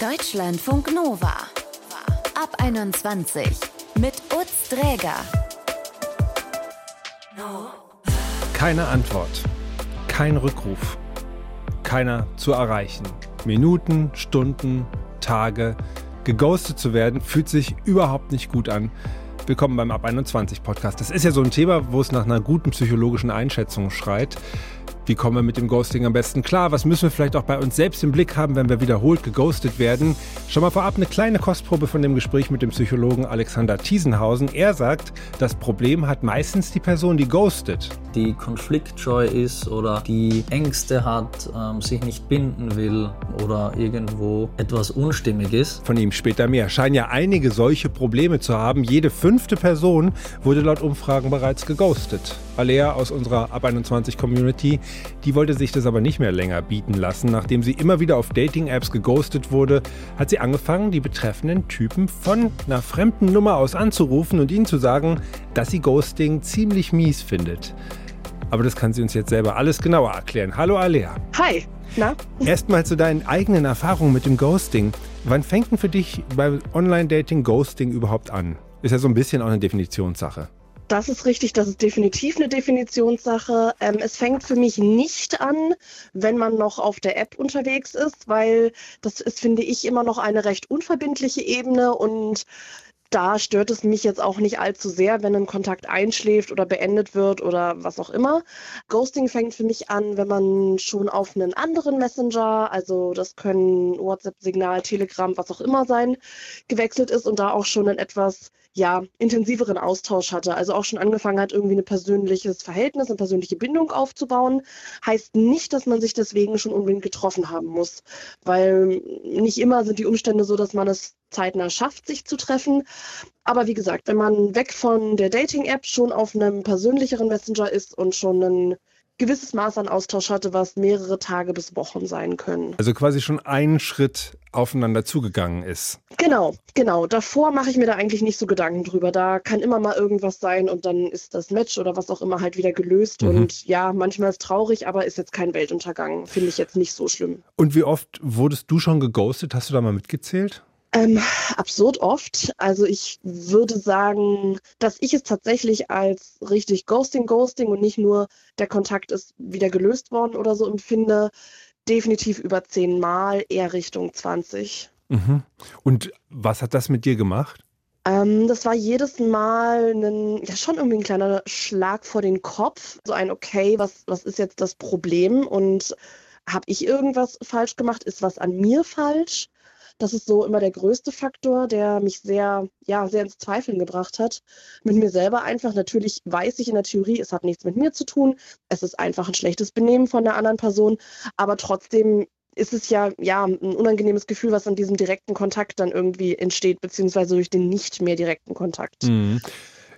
Deutschlandfunk Nova. Ab 21 mit Utz Dräger. Keine Antwort. Kein Rückruf. Keiner zu erreichen. Minuten, Stunden, Tage. Geghostet zu werden fühlt sich überhaupt nicht gut an. Willkommen beim Ab 21 Podcast. Das ist ja so ein Thema, wo es nach einer guten psychologischen Einschätzung schreit. Wie kommen wir mit dem Ghosting am besten klar? Was müssen wir vielleicht auch bei uns selbst im Blick haben, wenn wir wiederholt geghostet werden? Schon mal vorab eine kleine Kostprobe von dem Gespräch mit dem Psychologen Alexander Thiesenhausen. Er sagt, das Problem hat meistens die Person, die ghostet. Die konfliktscheu ist oder die Ängste hat, ähm, sich nicht binden will oder irgendwo etwas unstimmig ist. Von ihm später mehr. Scheinen ja einige solche Probleme zu haben. Jede fünfte Person wurde laut Umfragen bereits geghostet. Alea aus unserer Ab 21 Community die wollte sich das aber nicht mehr länger bieten lassen. Nachdem sie immer wieder auf Dating-Apps geghostet wurde, hat sie angefangen, die betreffenden Typen von einer fremden Nummer aus anzurufen und ihnen zu sagen, dass sie Ghosting ziemlich mies findet. Aber das kann sie uns jetzt selber alles genauer erklären. Hallo Alea. Hi. Na? Erstmal zu deinen eigenen Erfahrungen mit dem Ghosting. Wann fängt denn für dich bei Online-Dating Ghosting überhaupt an? Ist ja so ein bisschen auch eine Definitionssache. Das ist richtig, das ist definitiv eine Definitionssache. Ähm, es fängt für mich nicht an, wenn man noch auf der App unterwegs ist, weil das ist, finde ich, immer noch eine recht unverbindliche Ebene und da stört es mich jetzt auch nicht allzu sehr, wenn ein Kontakt einschläft oder beendet wird oder was auch immer. Ghosting fängt für mich an, wenn man schon auf einen anderen Messenger, also das können WhatsApp, Signal, Telegram, was auch immer sein, gewechselt ist und da auch schon ein etwas ja, intensiveren Austausch hatte. Also auch schon angefangen hat, irgendwie ein persönliches Verhältnis, eine persönliche Bindung aufzubauen. Heißt nicht, dass man sich deswegen schon unbedingt getroffen haben muss. Weil nicht immer sind die Umstände so, dass man es zeitnah schafft, sich zu treffen. Aber wie gesagt, wenn man weg von der Dating-App schon auf einem persönlicheren Messenger ist und schon ein gewisses Maß an Austausch hatte, was mehrere Tage bis Wochen sein können. Also quasi schon einen Schritt aufeinander zugegangen ist. Genau, genau. Davor mache ich mir da eigentlich nicht so Gedanken drüber. Da kann immer mal irgendwas sein und dann ist das Match oder was auch immer halt wieder gelöst. Mhm. Und ja, manchmal ist es traurig, aber ist jetzt kein Weltuntergang. Finde ich jetzt nicht so schlimm. Und wie oft wurdest du schon geghostet? Hast du da mal mitgezählt? Ähm, absurd oft. Also ich würde sagen, dass ich es tatsächlich als richtig Ghosting, Ghosting und nicht nur der Kontakt ist wieder gelöst worden oder so empfinde. Definitiv über zehn Mal, eher Richtung 20. Mhm. Und was hat das mit dir gemacht? Ähm, das war jedes Mal ein, ja schon irgendwie ein kleiner Schlag vor den Kopf. So ein, okay, was, was ist jetzt das Problem? Und habe ich irgendwas falsch gemacht? Ist was an mir falsch? Das ist so immer der größte Faktor, der mich sehr, ja, sehr ins Zweifeln gebracht hat. Mit mir selber einfach. Natürlich weiß ich in der Theorie, es hat nichts mit mir zu tun. Es ist einfach ein schlechtes Benehmen von der anderen Person. Aber trotzdem ist es ja, ja ein unangenehmes Gefühl, was an diesem direkten Kontakt dann irgendwie entsteht, beziehungsweise durch den nicht mehr direkten Kontakt. Mhm.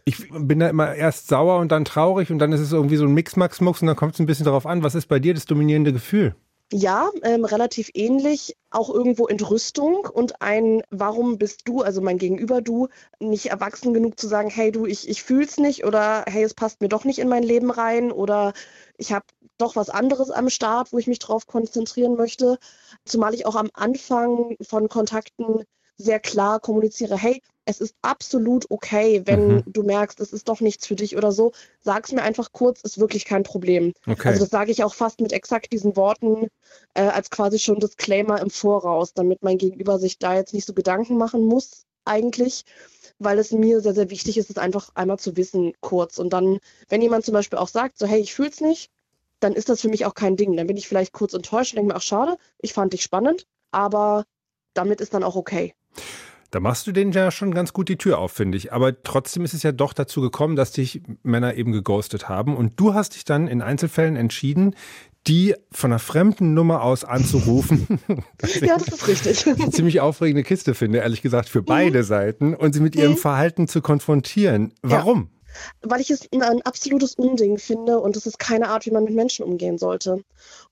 Ich bin da immer erst sauer und dann traurig und dann ist es irgendwie so ein Mix-Max-Mux und dann kommt es ein bisschen darauf an, was ist bei dir das dominierende Gefühl? Ja, ähm, relativ ähnlich. Auch irgendwo Entrüstung und ein, warum bist du, also mein Gegenüber du, nicht erwachsen genug zu sagen, hey du, ich, ich fühl's nicht oder hey, es passt mir doch nicht in mein Leben rein oder ich habe doch was anderes am Start, wo ich mich drauf konzentrieren möchte. Zumal ich auch am Anfang von Kontakten sehr klar kommuniziere, hey, es ist absolut okay, wenn mhm. du merkst, es ist doch nichts für dich oder so. Sag es mir einfach kurz, ist wirklich kein Problem. Okay. Also das sage ich auch fast mit exakt diesen Worten äh, als quasi schon Disclaimer im Voraus, damit mein Gegenüber sich da jetzt nicht so Gedanken machen muss eigentlich, weil es mir sehr, sehr wichtig ist, es einfach einmal zu wissen kurz. Und dann, wenn jemand zum Beispiel auch sagt, so hey, ich fühle es nicht, dann ist das für mich auch kein Ding. Dann bin ich vielleicht kurz enttäuscht und denke mir, ach schade, ich fand dich spannend, aber damit ist dann auch okay. Da machst du denen ja schon ganz gut die Tür auf, finde ich. Aber trotzdem ist es ja doch dazu gekommen, dass dich Männer eben geghostet haben. Und du hast dich dann in Einzelfällen entschieden, die von einer fremden Nummer aus anzurufen. ja, das ist richtig. Eine ziemlich aufregende Kiste finde, ehrlich gesagt, für beide mhm. Seiten und sie mit ihrem mhm. Verhalten zu konfrontieren. Warum? Ja, weil ich es ein absolutes Unding finde und es ist keine Art, wie man mit Menschen umgehen sollte.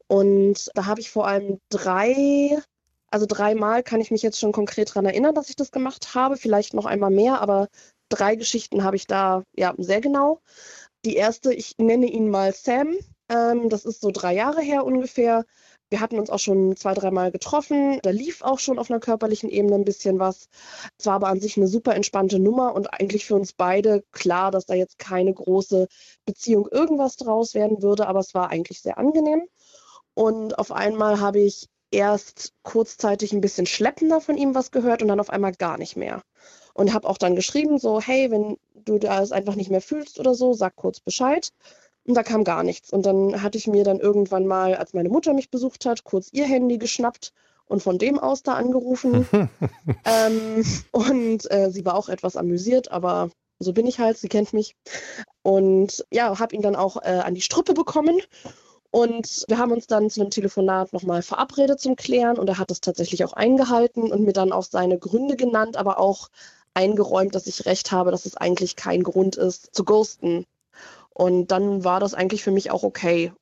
Und da habe ich vor allem drei also dreimal kann ich mich jetzt schon konkret daran erinnern, dass ich das gemacht habe. Vielleicht noch einmal mehr, aber drei Geschichten habe ich da ja sehr genau. Die erste, ich nenne ihn mal Sam. Ähm, das ist so drei Jahre her ungefähr. Wir hatten uns auch schon zwei, dreimal getroffen. Da lief auch schon auf einer körperlichen Ebene ein bisschen was. Es war aber an sich eine super entspannte Nummer und eigentlich für uns beide klar, dass da jetzt keine große Beziehung irgendwas draus werden würde, aber es war eigentlich sehr angenehm. Und auf einmal habe ich erst kurzzeitig ein bisschen schleppender von ihm was gehört und dann auf einmal gar nicht mehr. Und habe auch dann geschrieben, so, hey, wenn du das einfach nicht mehr fühlst oder so, sag kurz Bescheid. Und da kam gar nichts. Und dann hatte ich mir dann irgendwann mal, als meine Mutter mich besucht hat, kurz ihr Handy geschnappt und von dem aus da angerufen. ähm, und äh, sie war auch etwas amüsiert, aber so bin ich halt, sie kennt mich. Und ja, habe ihn dann auch äh, an die Strippe bekommen. Und wir haben uns dann zu einem Telefonat nochmal verabredet zum Klären und er hat es tatsächlich auch eingehalten und mir dann auch seine Gründe genannt, aber auch eingeräumt, dass ich recht habe, dass es eigentlich kein Grund ist, zu ghosten. Und dann war das eigentlich für mich auch okay.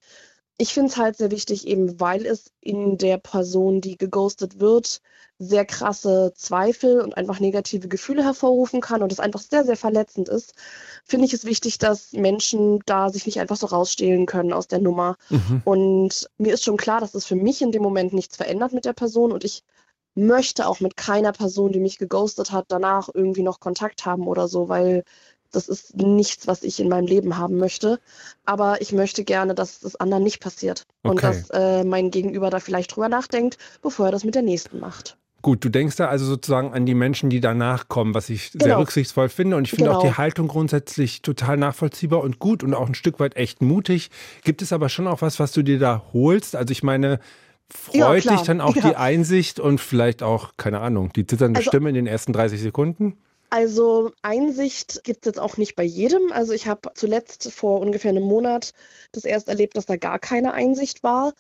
Ich finde es halt sehr wichtig, eben weil es in der Person, die geghostet wird, sehr krasse Zweifel und einfach negative Gefühle hervorrufen kann und es einfach sehr, sehr verletzend ist, finde ich es wichtig, dass Menschen da sich nicht einfach so rausstehlen können aus der Nummer. Mhm. Und mir ist schon klar, dass es für mich in dem Moment nichts verändert mit der Person und ich möchte auch mit keiner Person, die mich geghostet hat, danach irgendwie noch Kontakt haben oder so, weil das ist nichts, was ich in meinem Leben haben möchte. Aber ich möchte gerne, dass das anderen nicht passiert. Okay. Und dass äh, mein Gegenüber da vielleicht drüber nachdenkt, bevor er das mit der nächsten macht. Gut, du denkst da also sozusagen an die Menschen, die danach kommen, was ich genau. sehr rücksichtsvoll finde. Und ich finde genau. auch die Haltung grundsätzlich total nachvollziehbar und gut und auch ein Stück weit echt mutig. Gibt es aber schon auch was, was du dir da holst? Also ich meine, freut ja, dich dann auch ja. die Einsicht und vielleicht auch, keine Ahnung, die zitternde also, Stimme in den ersten 30 Sekunden? Also Einsicht gibt es jetzt auch nicht bei jedem. Also ich habe zuletzt vor ungefähr einem Monat das erst erlebt, dass da gar keine Einsicht war.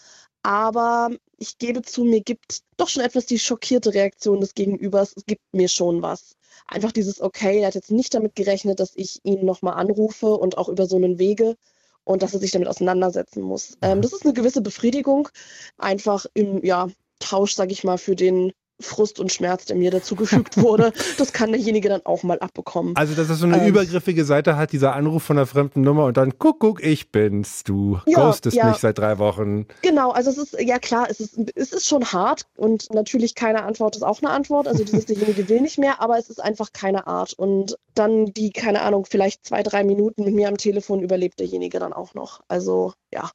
Aber ich gebe zu, mir gibt doch schon etwas die schockierte Reaktion des Gegenübers. Es gibt mir schon was. Einfach dieses, okay, er hat jetzt nicht damit gerechnet, dass ich ihn nochmal anrufe und auch über so einen Wege und dass er sich damit auseinandersetzen muss. Ähm, das ist eine gewisse Befriedigung, einfach im ja, Tausch, sage ich mal, für den Frust und Schmerz, der mir dazugefügt wurde, das kann derjenige dann auch mal abbekommen. Also, dass es so eine ähm, übergriffige Seite hat, dieser Anruf von einer fremden Nummer und dann, guck, guck, ich bin's, du ja, ghostest ja. mich seit drei Wochen. Genau, also es ist, ja klar, es ist, es ist schon hart und natürlich keine Antwort ist auch eine Antwort, also dieses derjenige will nicht mehr, aber es ist einfach keine Art und dann die, keine Ahnung, vielleicht zwei, drei Minuten mit mir am Telefon überlebt derjenige dann auch noch. Also, ja,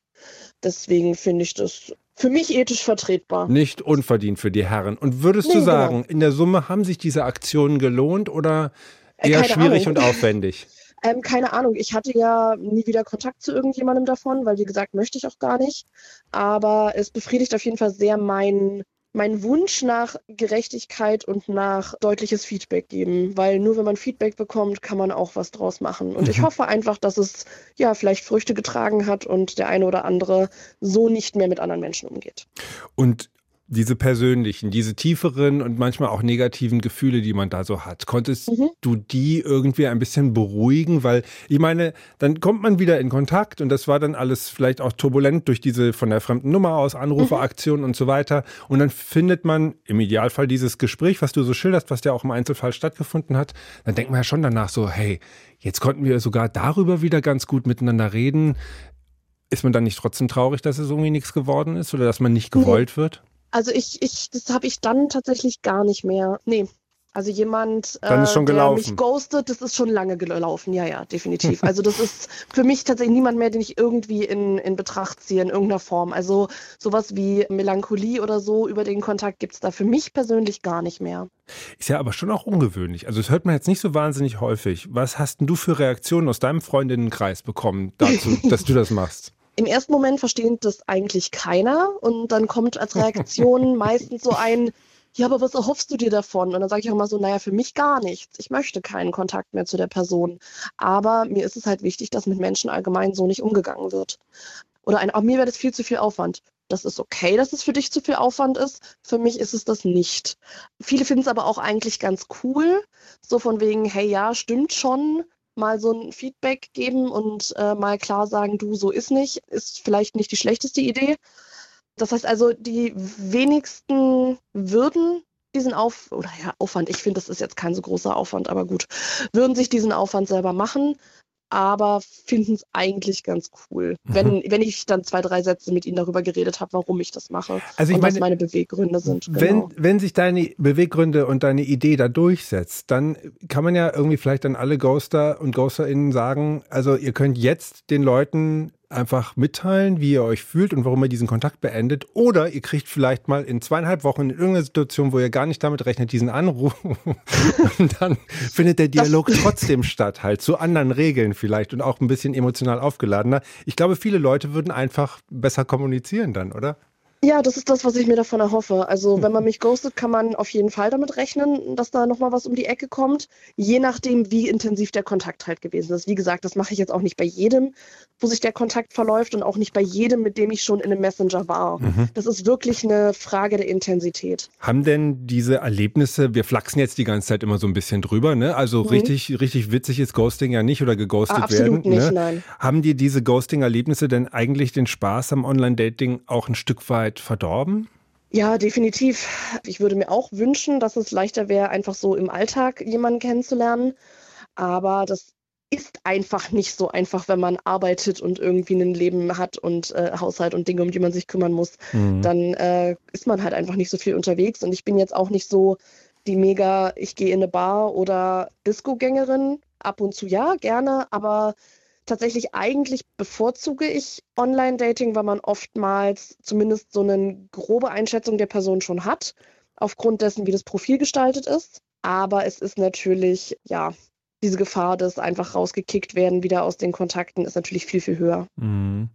deswegen finde ich das für mich ethisch vertretbar. Nicht unverdient für die Herren. Und würdest nee, du genau. sagen, genau. in der Summe haben sich diese Aktionen gelohnt oder äh, eher äh, schwierig Ahnung. und aufwendig? Ähm, keine Ahnung, ich hatte ja nie wieder Kontakt zu irgendjemandem davon, weil wie gesagt, möchte ich auch gar nicht. Aber es befriedigt auf jeden Fall sehr meinen mein Wunsch nach Gerechtigkeit und nach deutliches Feedback geben, weil nur wenn man Feedback bekommt, kann man auch was draus machen. Und mhm. ich hoffe einfach, dass es ja vielleicht Früchte getragen hat und der eine oder andere so nicht mehr mit anderen Menschen umgeht. Und diese persönlichen, diese tieferen und manchmal auch negativen Gefühle, die man da so hat. Konntest mhm. du die irgendwie ein bisschen beruhigen? Weil ich meine, dann kommt man wieder in Kontakt und das war dann alles vielleicht auch turbulent durch diese von der fremden Nummer aus Anruferaktion mhm. und so weiter. Und dann findet man im Idealfall dieses Gespräch, was du so schilderst, was ja auch im Einzelfall stattgefunden hat. Dann denkt man ja schon danach so, hey, jetzt konnten wir sogar darüber wieder ganz gut miteinander reden. Ist man dann nicht trotzdem traurig, dass es irgendwie nichts geworden ist oder dass man nicht gewollt mhm. wird? Also ich, ich, das habe ich dann tatsächlich gar nicht mehr. Nee. Also jemand, äh, der mich ghostet, das ist schon lange gelaufen. Ja, ja, definitiv. Also das ist für mich tatsächlich niemand mehr, den ich irgendwie in, in Betracht ziehe in irgendeiner Form. Also sowas wie Melancholie oder so über den Kontakt gibt es da für mich persönlich gar nicht mehr. Ist ja aber schon auch ungewöhnlich. Also das hört man jetzt nicht so wahnsinnig häufig. Was hast denn du für Reaktionen aus deinem Freundinnenkreis bekommen dazu, dass du das machst? Im ersten Moment versteht das eigentlich keiner und dann kommt als Reaktion meistens so ein, ja, aber was erhoffst du dir davon? Und dann sage ich auch mal so, naja, für mich gar nichts. Ich möchte keinen Kontakt mehr zu der Person. Aber mir ist es halt wichtig, dass mit Menschen allgemein so nicht umgegangen wird. Oder ein, auch mir wäre das viel zu viel Aufwand. Das ist okay, dass es für dich zu viel Aufwand ist. Für mich ist es das nicht. Viele finden es aber auch eigentlich ganz cool. So von wegen, hey, ja, stimmt schon mal so ein Feedback geben und äh, mal klar sagen, du, so ist nicht, ist vielleicht nicht die schlechteste Idee. Das heißt also, die wenigsten würden diesen Auf oder ja, Aufwand, ich finde, das ist jetzt kein so großer Aufwand, aber gut, würden sich diesen Aufwand selber machen. Aber finden es eigentlich ganz cool, mhm. wenn, wenn ich dann zwei, drei Sätze mit ihnen darüber geredet habe, warum ich das mache also ich und meine, was meine Beweggründe sind. Genau. Wenn, wenn sich deine Beweggründe und deine Idee da durchsetzt, dann kann man ja irgendwie vielleicht an alle Ghoster und GhosterInnen sagen, also ihr könnt jetzt den Leuten einfach mitteilen, wie ihr euch fühlt und warum ihr diesen Kontakt beendet. Oder ihr kriegt vielleicht mal in zweieinhalb Wochen in irgendeiner Situation, wo ihr gar nicht damit rechnet, diesen Anruf. und dann findet der Dialog das trotzdem statt, halt zu anderen Regeln vielleicht und auch ein bisschen emotional aufgeladener. Ich glaube, viele Leute würden einfach besser kommunizieren dann, oder? Ja, das ist das, was ich mir davon erhoffe. Also wenn man mich ghostet, kann man auf jeden Fall damit rechnen, dass da nochmal was um die Ecke kommt. Je nachdem, wie intensiv der Kontakt halt gewesen ist. Wie gesagt, das mache ich jetzt auch nicht bei jedem, wo sich der Kontakt verläuft und auch nicht bei jedem, mit dem ich schon in einem Messenger war. Mhm. Das ist wirklich eine Frage der Intensität. Haben denn diese Erlebnisse, wir flachsen jetzt die ganze Zeit immer so ein bisschen drüber, ne? Also mhm. richtig, richtig witzig ist Ghosting ja nicht oder geghostet ah, absolut werden. Nicht, ne? nein. Haben dir diese Ghosting-Erlebnisse denn eigentlich den Spaß am Online-Dating auch ein Stück weit Zeit verdorben? Ja, definitiv. Ich würde mir auch wünschen, dass es leichter wäre, einfach so im Alltag jemanden kennenzulernen. Aber das ist einfach nicht so einfach, wenn man arbeitet und irgendwie ein Leben hat und äh, Haushalt und Dinge, um die man sich kümmern muss. Mhm. Dann äh, ist man halt einfach nicht so viel unterwegs. Und ich bin jetzt auch nicht so die mega, ich gehe in eine Bar oder Disco-Gängerin. Ab und zu ja, gerne, aber tatsächlich eigentlich bevorzuge ich Online-Dating, weil man oftmals zumindest so eine grobe Einschätzung der Person schon hat, aufgrund dessen, wie das Profil gestaltet ist. Aber es ist natürlich, ja, diese Gefahr, dass einfach rausgekickt werden, wieder aus den Kontakten, ist natürlich viel, viel höher. Mhm.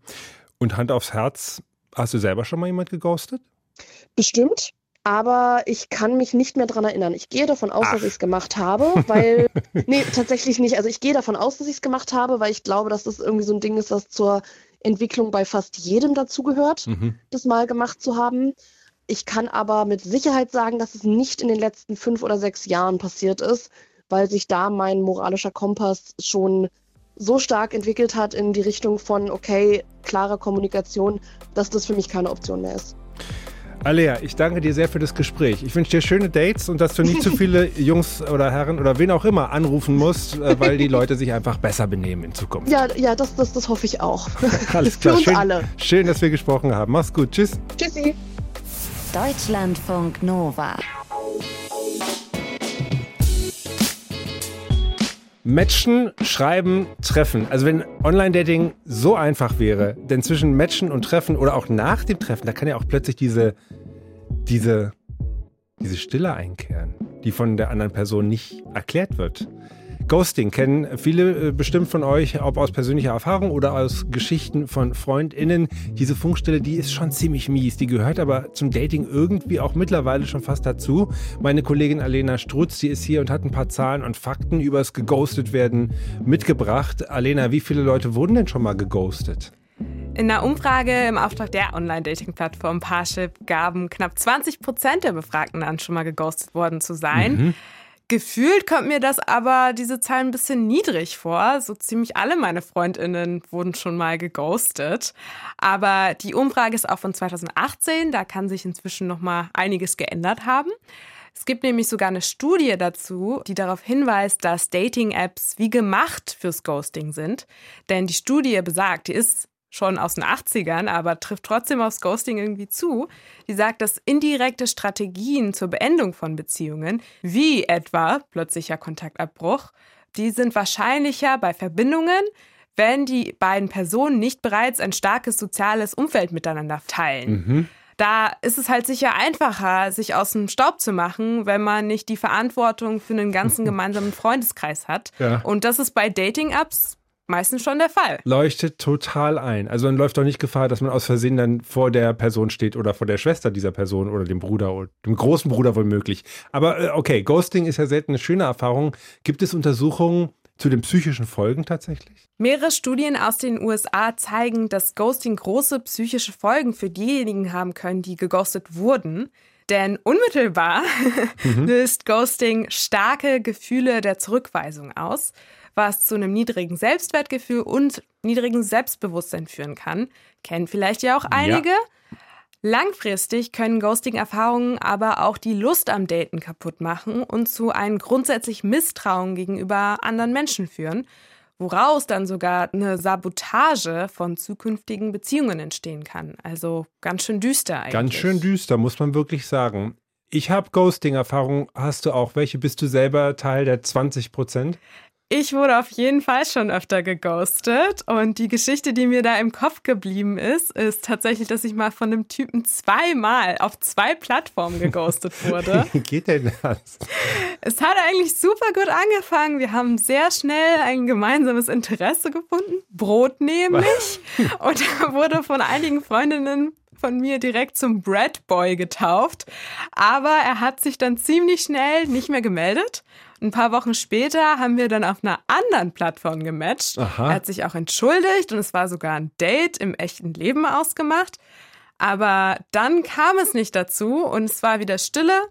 Und Hand aufs Herz, hast du selber schon mal jemand geghostet? Bestimmt aber ich kann mich nicht mehr daran erinnern. Ich gehe davon aus, Ach. dass ich es gemacht habe, weil, nee, tatsächlich nicht. Also ich gehe davon aus, dass ich es gemacht habe, weil ich glaube, dass das irgendwie so ein Ding ist, was zur Entwicklung bei fast jedem dazugehört, mhm. das mal gemacht zu haben. Ich kann aber mit Sicherheit sagen, dass es nicht in den letzten fünf oder sechs Jahren passiert ist, weil sich da mein moralischer Kompass schon so stark entwickelt hat in die Richtung von, okay, klare Kommunikation, dass das für mich keine Option mehr ist. Alea, ich danke dir sehr für das Gespräch. Ich wünsche dir schöne Dates und dass du nicht zu viele Jungs oder Herren oder wen auch immer anrufen musst, äh, weil die Leute sich einfach besser benehmen in Zukunft. Ja, ja das, das, das hoffe ich auch. Alles klar. Für uns schön, alle. Schön, dass wir gesprochen haben. Mach's gut. Tschüss. Tschüssi. Deutschlandfunk Nova. Matchen, schreiben, treffen. Also wenn Online-Dating so einfach wäre, denn zwischen Matchen und Treffen oder auch nach dem Treffen, da kann ja auch plötzlich diese, diese, diese Stille einkehren, die von der anderen Person nicht erklärt wird. Ghosting kennen viele äh, bestimmt von euch, ob aus persönlicher Erfahrung oder aus Geschichten von FreundInnen. Diese Funkstelle, die ist schon ziemlich mies. Die gehört aber zum Dating irgendwie auch mittlerweile schon fast dazu. Meine Kollegin Alena Strutz, die ist hier und hat ein paar Zahlen und Fakten übers geghostet werden mitgebracht. Alena, wie viele Leute wurden denn schon mal geghostet? In einer Umfrage im Auftrag der Online-Dating-Plattform Parship gaben knapp 20 Prozent der Befragten an, schon mal geghostet worden zu sein. Mhm. Gefühlt kommt mir das aber diese Zahl ein bisschen niedrig vor. So ziemlich alle meine Freundinnen wurden schon mal geghostet. Aber die Umfrage ist auch von 2018, da kann sich inzwischen noch mal einiges geändert haben. Es gibt nämlich sogar eine Studie dazu, die darauf hinweist, dass Dating-Apps wie gemacht fürs Ghosting sind. Denn die Studie besagt, die ist schon aus den 80ern, aber trifft trotzdem aufs Ghosting irgendwie zu. Die sagt, dass indirekte Strategien zur Beendung von Beziehungen, wie etwa plötzlicher Kontaktabbruch, die sind wahrscheinlicher bei Verbindungen, wenn die beiden Personen nicht bereits ein starkes soziales Umfeld miteinander teilen. Mhm. Da ist es halt sicher einfacher, sich aus dem Staub zu machen, wenn man nicht die Verantwortung für einen ganzen gemeinsamen Freundeskreis hat. Ja. Und das ist bei Dating-Apps meistens schon der Fall. Leuchtet total ein. Also man läuft doch nicht Gefahr, dass man aus Versehen dann vor der Person steht oder vor der Schwester dieser Person oder dem Bruder oder dem großen Bruder womöglich. Aber äh, okay, Ghosting ist ja selten eine schöne Erfahrung. Gibt es Untersuchungen zu den psychischen Folgen tatsächlich? Mehrere Studien aus den USA zeigen, dass Ghosting große psychische Folgen für diejenigen haben können, die geghostet wurden. Denn unmittelbar mhm. löst Ghosting starke Gefühle der Zurückweisung aus was zu einem niedrigen Selbstwertgefühl und niedrigen Selbstbewusstsein führen kann. Kennen vielleicht ja auch einige. Ja. Langfristig können Ghosting-Erfahrungen aber auch die Lust am Daten kaputt machen und zu einem grundsätzlich Misstrauen gegenüber anderen Menschen führen. woraus dann sogar eine Sabotage von zukünftigen Beziehungen entstehen kann. Also ganz schön düster eigentlich. Ganz schön düster, muss man wirklich sagen. Ich habe Ghosting-Erfahrung. Hast du auch welche? Bist du selber Teil der 20 Prozent? Ich wurde auf jeden Fall schon öfter geghostet und die Geschichte, die mir da im Kopf geblieben ist, ist tatsächlich, dass ich mal von einem Typen zweimal auf zwei Plattformen geghostet wurde. Wie geht denn das? Es hat eigentlich super gut angefangen. Wir haben sehr schnell ein gemeinsames Interesse gefunden, Brot nämlich, und er wurde von einigen Freundinnen von mir direkt zum Bread Boy getauft. Aber er hat sich dann ziemlich schnell nicht mehr gemeldet. Ein paar Wochen später haben wir dann auf einer anderen Plattform gematcht. Aha. Er hat sich auch entschuldigt und es war sogar ein Date im echten Leben ausgemacht. Aber dann kam es nicht dazu und es war wieder Stille.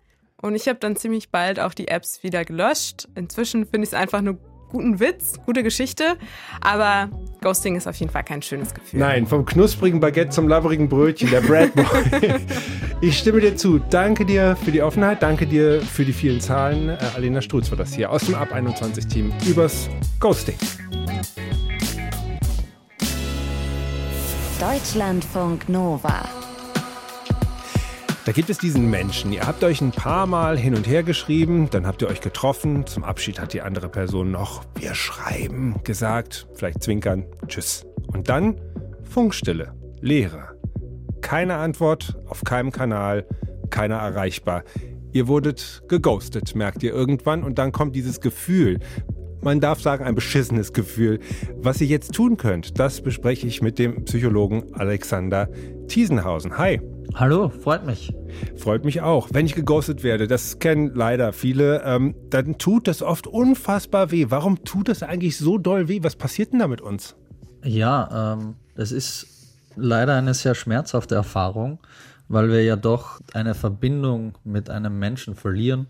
Und ich habe dann ziemlich bald auch die Apps wieder gelöscht. Inzwischen finde ich es einfach nur guten Witz, gute Geschichte, aber Ghosting ist auf jeden Fall kein schönes Gefühl. Nein, vom knusprigen Baguette zum labberigen Brötchen, der Bradboy. ich stimme dir zu. Danke dir für die Offenheit, danke dir für die vielen Zahlen. Äh, Alena Strutz war das hier aus dem Ab 21 Team übers Ghosting. Deutschlandfunk Nova. Da gibt es diesen Menschen. Ihr habt euch ein paar Mal hin und her geschrieben, dann habt ihr euch getroffen. Zum Abschied hat die andere Person noch wir schreiben gesagt, vielleicht zwinkern, tschüss. Und dann Funkstille, Leere. Keine Antwort auf keinem Kanal, keiner erreichbar. Ihr wurdet geghostet, merkt ihr irgendwann, und dann kommt dieses Gefühl. Man darf sagen, ein beschissenes Gefühl. Was ihr jetzt tun könnt, das bespreche ich mit dem Psychologen Alexander Thiesenhausen. Hi. Hallo, freut mich. Freut mich auch. Wenn ich geghostet werde, das kennen leider viele, ähm, dann tut das oft unfassbar weh. Warum tut das eigentlich so doll weh? Was passiert denn da mit uns? Ja, ähm, das ist leider eine sehr schmerzhafte Erfahrung, weil wir ja doch eine Verbindung mit einem Menschen verlieren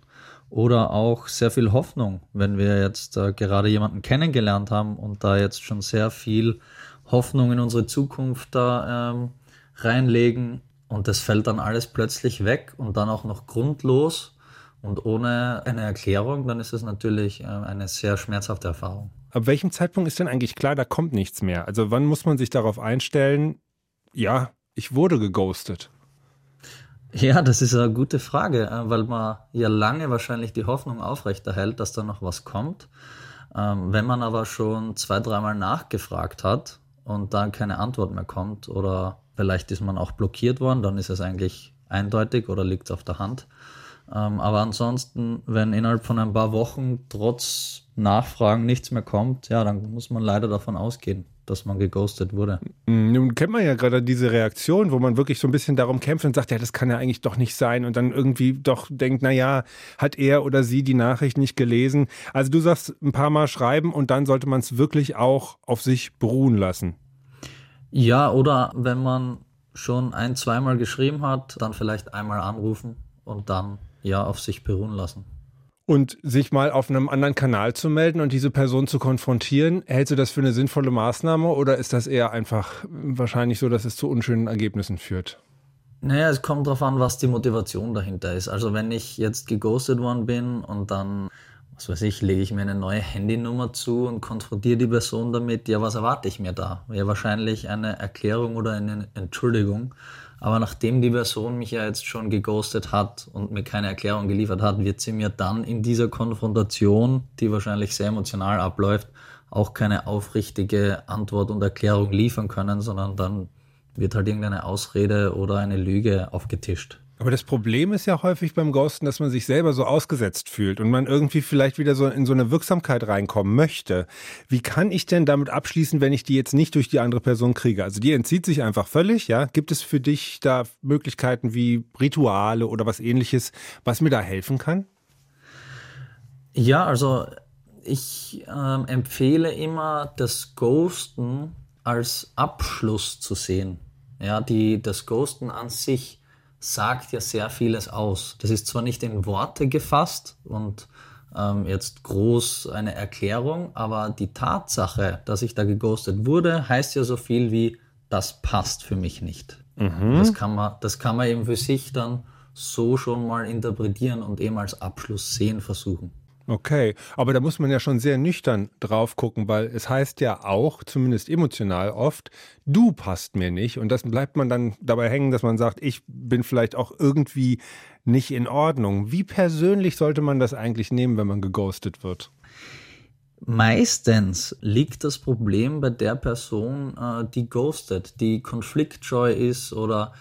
oder auch sehr viel Hoffnung, wenn wir jetzt äh, gerade jemanden kennengelernt haben und da jetzt schon sehr viel Hoffnung in unsere Zukunft da ähm, reinlegen und das fällt dann alles plötzlich weg und dann auch noch grundlos und ohne eine Erklärung, dann ist es natürlich äh, eine sehr schmerzhafte Erfahrung. Ab welchem Zeitpunkt ist denn eigentlich klar, da kommt nichts mehr? Also wann muss man sich darauf einstellen, ja, ich wurde geghostet? Ja, das ist eine gute Frage, äh, weil man ja lange wahrscheinlich die Hoffnung aufrechterhält, dass da noch was kommt. Ähm, wenn man aber schon zwei, dreimal nachgefragt hat und dann keine Antwort mehr kommt oder Vielleicht ist man auch blockiert worden, dann ist es eigentlich eindeutig oder liegt es auf der Hand. Ähm, aber ansonsten, wenn innerhalb von ein paar Wochen trotz Nachfragen nichts mehr kommt, ja, dann muss man leider davon ausgehen, dass man geghostet wurde. Mm, nun kennt man ja gerade diese Reaktion, wo man wirklich so ein bisschen darum kämpft und sagt, ja, das kann ja eigentlich doch nicht sein und dann irgendwie doch denkt, na ja, hat er oder sie die Nachricht nicht gelesen. Also du sagst ein paar Mal schreiben und dann sollte man es wirklich auch auf sich beruhen lassen. Ja, oder wenn man schon ein, zweimal geschrieben hat, dann vielleicht einmal anrufen und dann ja auf sich beruhen lassen. Und sich mal auf einem anderen Kanal zu melden und diese Person zu konfrontieren, hältst du das für eine sinnvolle Maßnahme oder ist das eher einfach wahrscheinlich so, dass es zu unschönen Ergebnissen führt? Naja, es kommt darauf an, was die Motivation dahinter ist. Also wenn ich jetzt geghostet worden bin und dann was weiß ich, lege ich mir eine neue Handynummer zu und konfrontiere die Person damit, ja, was erwarte ich mir da? Ja, wahrscheinlich eine Erklärung oder eine Entschuldigung. Aber nachdem die Person mich ja jetzt schon geghostet hat und mir keine Erklärung geliefert hat, wird sie mir dann in dieser Konfrontation, die wahrscheinlich sehr emotional abläuft, auch keine aufrichtige Antwort und Erklärung liefern können, sondern dann wird halt irgendeine Ausrede oder eine Lüge aufgetischt. Aber das Problem ist ja häufig beim Ghosten, dass man sich selber so ausgesetzt fühlt und man irgendwie vielleicht wieder so in so eine Wirksamkeit reinkommen möchte. Wie kann ich denn damit abschließen, wenn ich die jetzt nicht durch die andere Person kriege? Also die entzieht sich einfach völlig, ja? Gibt es für dich da Möglichkeiten wie Rituale oder was ähnliches, was mir da helfen kann? Ja, also ich ähm, empfehle immer, das Ghosten als Abschluss zu sehen. Ja, die, das Ghosten an sich sagt ja sehr vieles aus. Das ist zwar nicht in Worte gefasst und ähm, jetzt groß eine Erklärung, aber die Tatsache, dass ich da geghostet wurde, heißt ja so viel wie, das passt für mich nicht. Mhm. Das, kann man, das kann man eben für sich dann so schon mal interpretieren und eben als Abschluss sehen versuchen. Okay, aber da muss man ja schon sehr nüchtern drauf gucken, weil es heißt ja auch, zumindest emotional oft, du passt mir nicht. Und das bleibt man dann dabei hängen, dass man sagt, ich bin vielleicht auch irgendwie nicht in Ordnung. Wie persönlich sollte man das eigentlich nehmen, wenn man geghostet wird? Meistens liegt das Problem bei der Person, äh, die ghostet, die konfliktscheu ist oder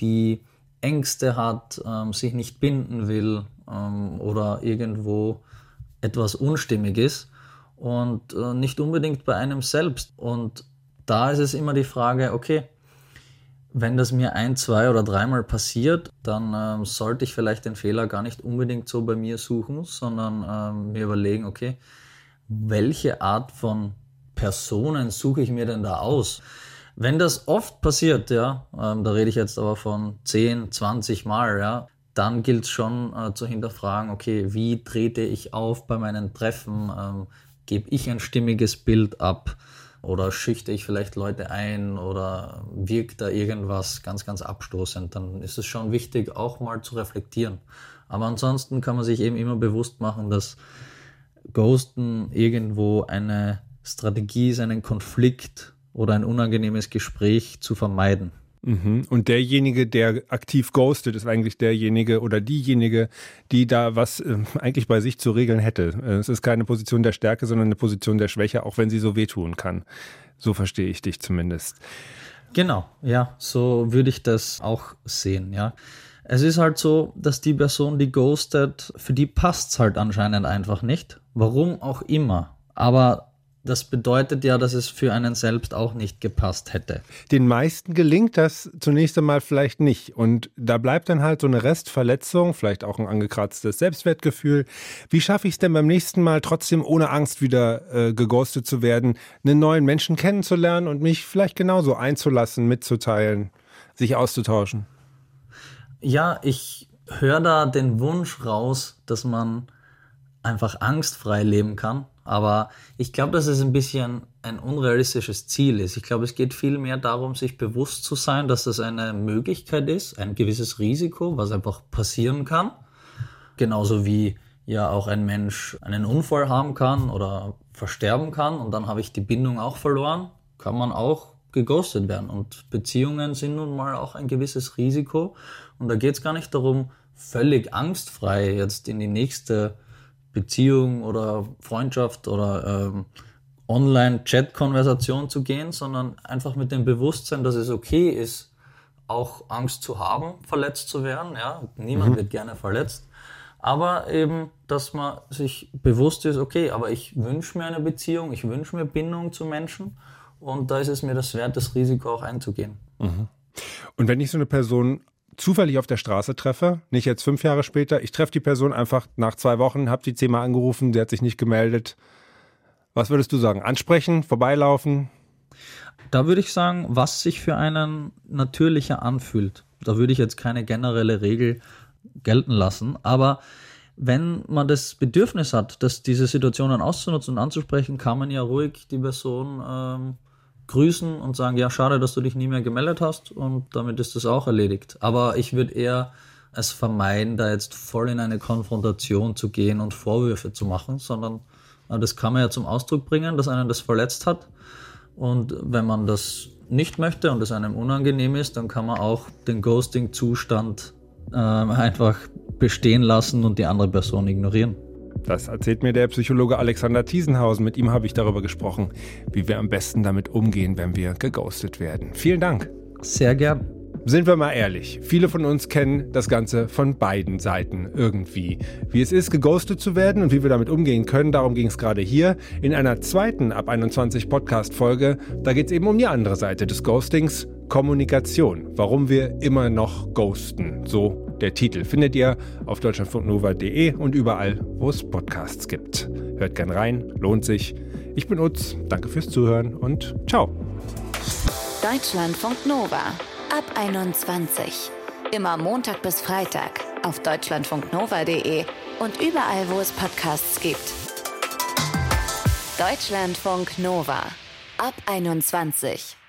die Ängste hat, ähm, sich nicht binden will ähm, oder irgendwo etwas unstimmig ist und äh, nicht unbedingt bei einem selbst. Und da ist es immer die Frage, okay, wenn das mir ein, zwei oder dreimal passiert, dann ähm, sollte ich vielleicht den Fehler gar nicht unbedingt so bei mir suchen, sondern ähm, mir überlegen, okay, welche Art von Personen suche ich mir denn da aus? Wenn das oft passiert, ja, ähm, da rede ich jetzt aber von 10, 20 Mal, ja, dann gilt es schon äh, zu hinterfragen, okay, wie trete ich auf bei meinen Treffen? Ähm, Gebe ich ein stimmiges Bild ab? Oder schüchte ich vielleicht Leute ein oder wirkt da irgendwas ganz, ganz abstoßend? Dann ist es schon wichtig, auch mal zu reflektieren. Aber ansonsten kann man sich eben immer bewusst machen, dass Ghosten irgendwo eine Strategie ist, einen Konflikt oder ein unangenehmes Gespräch zu vermeiden. Mhm. Und derjenige, der aktiv ghostet, ist eigentlich derjenige oder diejenige, die da was äh, eigentlich bei sich zu regeln hätte. Äh, es ist keine Position der Stärke, sondern eine Position der Schwäche, auch wenn sie so wehtun kann. So verstehe ich dich zumindest. Genau, ja, so würde ich das auch sehen, ja. Es ist halt so, dass die Person, die ghostet, für die passt es halt anscheinend einfach nicht. Warum auch immer. Aber das bedeutet ja, dass es für einen selbst auch nicht gepasst hätte. Den meisten gelingt das zunächst einmal vielleicht nicht. Und da bleibt dann halt so eine Restverletzung, vielleicht auch ein angekratztes Selbstwertgefühl. Wie schaffe ich es denn beim nächsten Mal trotzdem ohne Angst wieder äh, geghostet zu werden, einen neuen Menschen kennenzulernen und mich vielleicht genauso einzulassen, mitzuteilen, sich auszutauschen? Ja, ich höre da den Wunsch raus, dass man einfach angstfrei leben kann aber ich glaube, dass es ein bisschen ein unrealistisches Ziel ist. Ich glaube, es geht viel mehr darum, sich bewusst zu sein, dass das eine Möglichkeit ist, ein gewisses Risiko, was einfach passieren kann. Genauso wie ja auch ein Mensch einen Unfall haben kann oder versterben kann und dann habe ich die Bindung auch verloren, kann man auch geghostet werden. Und Beziehungen sind nun mal auch ein gewisses Risiko. Und da geht es gar nicht darum, völlig angstfrei jetzt in die nächste Beziehung oder Freundschaft oder ähm, Online-Chat-Konversation zu gehen, sondern einfach mit dem Bewusstsein, dass es okay ist, auch Angst zu haben, verletzt zu werden. Ja, niemand mhm. wird gerne verletzt. Aber eben, dass man sich bewusst ist, okay, aber ich wünsche mir eine Beziehung, ich wünsche mir Bindung zu Menschen und da ist es mir das wert, das Risiko auch einzugehen. Mhm. Und wenn ich so eine Person zufällig auf der Straße treffe, nicht jetzt fünf Jahre später, ich treffe die Person einfach nach zwei Wochen, habe die zehnmal angerufen, sie hat sich nicht gemeldet. Was würdest du sagen? Ansprechen, vorbeilaufen? Da würde ich sagen, was sich für einen natürlicher anfühlt. Da würde ich jetzt keine generelle Regel gelten lassen, aber wenn man das Bedürfnis hat, dass diese Situationen auszunutzen und anzusprechen, kann man ja ruhig die Person ähm, grüßen und sagen, ja, schade, dass du dich nie mehr gemeldet hast und damit ist das auch erledigt. Aber ich würde eher es vermeiden, da jetzt voll in eine Konfrontation zu gehen und Vorwürfe zu machen, sondern äh, das kann man ja zum Ausdruck bringen, dass einen das verletzt hat. Und wenn man das nicht möchte und es einem unangenehm ist, dann kann man auch den Ghosting-Zustand äh, einfach bestehen lassen und die andere Person ignorieren. Das erzählt mir der Psychologe Alexander Thiesenhausen. Mit ihm habe ich darüber gesprochen, wie wir am besten damit umgehen, wenn wir geghostet werden. Vielen Dank. Sehr gern. Sind wir mal ehrlich, viele von uns kennen das Ganze von beiden Seiten irgendwie. Wie es ist, geghostet zu werden und wie wir damit umgehen können, darum ging es gerade hier. In einer zweiten Ab 21 Podcast-Folge, da geht es eben um die andere Seite des Ghostings, Kommunikation. Warum wir immer noch ghosten. So der Titel findet ihr auf deutschlandfunknova.de und überall, wo es Podcasts gibt. Hört gern rein, lohnt sich. Ich bin Utz, danke fürs Zuhören und ciao. Deutschlandfunk Nova ab 21. Immer Montag bis Freitag auf deutschlandfunknova.de und überall, wo es Podcasts gibt. Deutschlandfunk Nova ab 21.